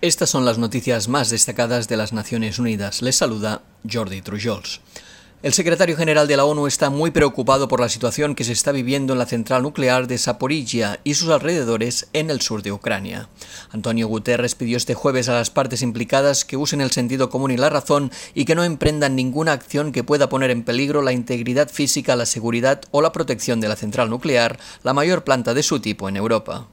Estas son las noticias más destacadas de las Naciones Unidas. Les saluda Jordi Trujols. El secretario general de la ONU está muy preocupado por la situación que se está viviendo en la central nuclear de Zaporizhia y sus alrededores en el sur de Ucrania. Antonio Guterres pidió este jueves a las partes implicadas que usen el sentido común y la razón y que no emprendan ninguna acción que pueda poner en peligro la integridad física, la seguridad o la protección de la central nuclear, la mayor planta de su tipo en Europa.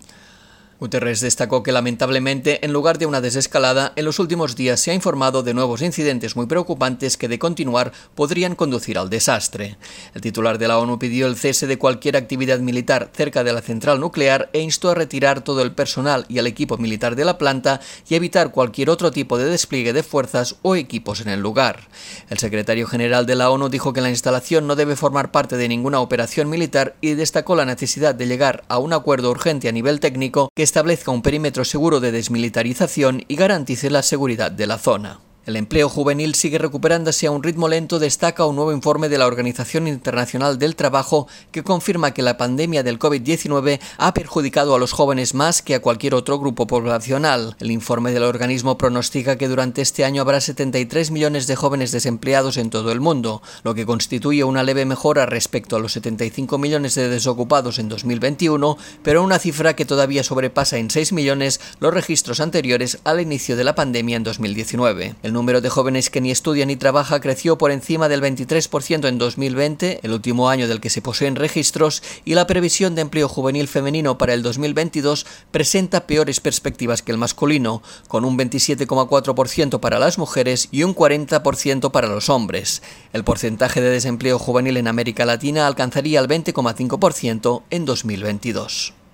Guterres destacó que lamentablemente, en lugar de una desescalada, en los últimos días se ha informado de nuevos incidentes muy preocupantes que de continuar podrían conducir al desastre. El titular de la ONU pidió el cese de cualquier actividad militar cerca de la central nuclear e instó a retirar todo el personal y el equipo militar de la planta y evitar cualquier otro tipo de despliegue de fuerzas o equipos en el lugar. El secretario general de la ONU dijo que la instalación no debe formar parte de ninguna operación militar y destacó la necesidad de llegar a un acuerdo urgente a nivel técnico que establezca un perímetro seguro de desmilitarización y garantice la seguridad de la zona. El empleo juvenil sigue recuperándose a un ritmo lento, destaca un nuevo informe de la Organización Internacional del Trabajo que confirma que la pandemia del COVID-19 ha perjudicado a los jóvenes más que a cualquier otro grupo poblacional. El informe del organismo pronostica que durante este año habrá 73 millones de jóvenes desempleados en todo el mundo, lo que constituye una leve mejora respecto a los 75 millones de desocupados en 2021, pero una cifra que todavía sobrepasa en 6 millones los registros anteriores al inicio de la pandemia en 2019. El número de jóvenes que ni estudia ni trabaja creció por encima del 23% en 2020, el último año del que se poseen registros, y la previsión de empleo juvenil femenino para el 2022 presenta peores perspectivas que el masculino, con un 27,4% para las mujeres y un 40% para los hombres. El porcentaje de desempleo juvenil en América Latina alcanzaría el 20,5% en 2022.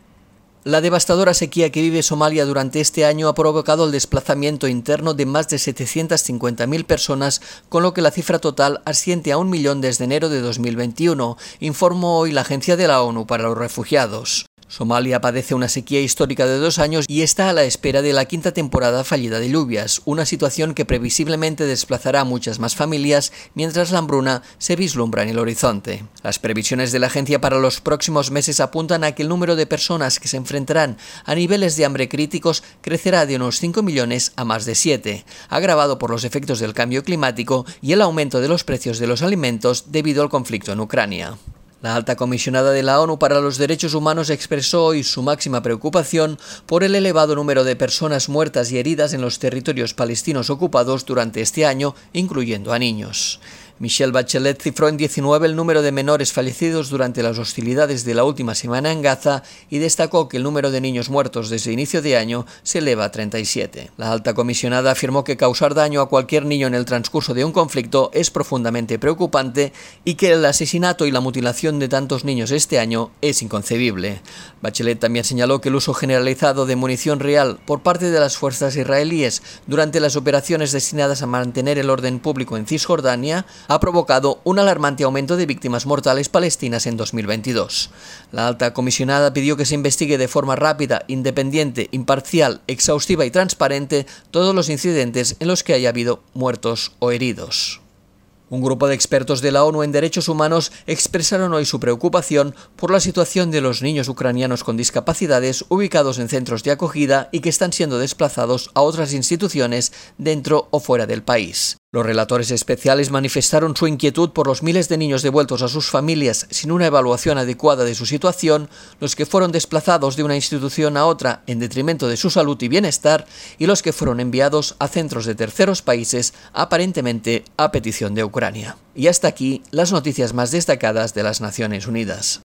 La devastadora sequía que vive Somalia durante este año ha provocado el desplazamiento interno de más de 750.000 personas, con lo que la cifra total asciende a un millón desde enero de 2021, informó hoy la Agencia de la ONU para los Refugiados. Somalia padece una sequía histórica de dos años y está a la espera de la quinta temporada fallida de lluvias, una situación que previsiblemente desplazará a muchas más familias mientras la hambruna se vislumbra en el horizonte. Las previsiones de la agencia para los próximos meses apuntan a que el número de personas que se enfrentarán a niveles de hambre críticos crecerá de unos 5 millones a más de 7, agravado por los efectos del cambio climático y el aumento de los precios de los alimentos debido al conflicto en Ucrania. La alta comisionada de la ONU para los Derechos Humanos expresó hoy su máxima preocupación por el elevado número de personas muertas y heridas en los territorios palestinos ocupados durante este año, incluyendo a niños. Michelle Bachelet cifró en 19 el número de menores fallecidos durante las hostilidades de la última semana en Gaza y destacó que el número de niños muertos desde inicio de año se eleva a 37. La alta comisionada afirmó que causar daño a cualquier niño en el transcurso de un conflicto es profundamente preocupante y que el asesinato y la mutilación de tantos niños este año es inconcebible. Bachelet también señaló que el uso generalizado de munición real por parte de las fuerzas israelíes durante las operaciones destinadas a mantener el orden público en Cisjordania ha provocado un alarmante aumento de víctimas mortales palestinas en 2022. La alta comisionada pidió que se investigue de forma rápida, independiente, imparcial, exhaustiva y transparente todos los incidentes en los que haya habido muertos o heridos. Un grupo de expertos de la ONU en derechos humanos expresaron hoy su preocupación por la situación de los niños ucranianos con discapacidades ubicados en centros de acogida y que están siendo desplazados a otras instituciones dentro o fuera del país. Los relatores especiales manifestaron su inquietud por los miles de niños devueltos a sus familias sin una evaluación adecuada de su situación, los que fueron desplazados de una institución a otra en detrimento de su salud y bienestar, y los que fueron enviados a centros de terceros países aparentemente a petición de Ucrania. Y hasta aquí las noticias más destacadas de las Naciones Unidas.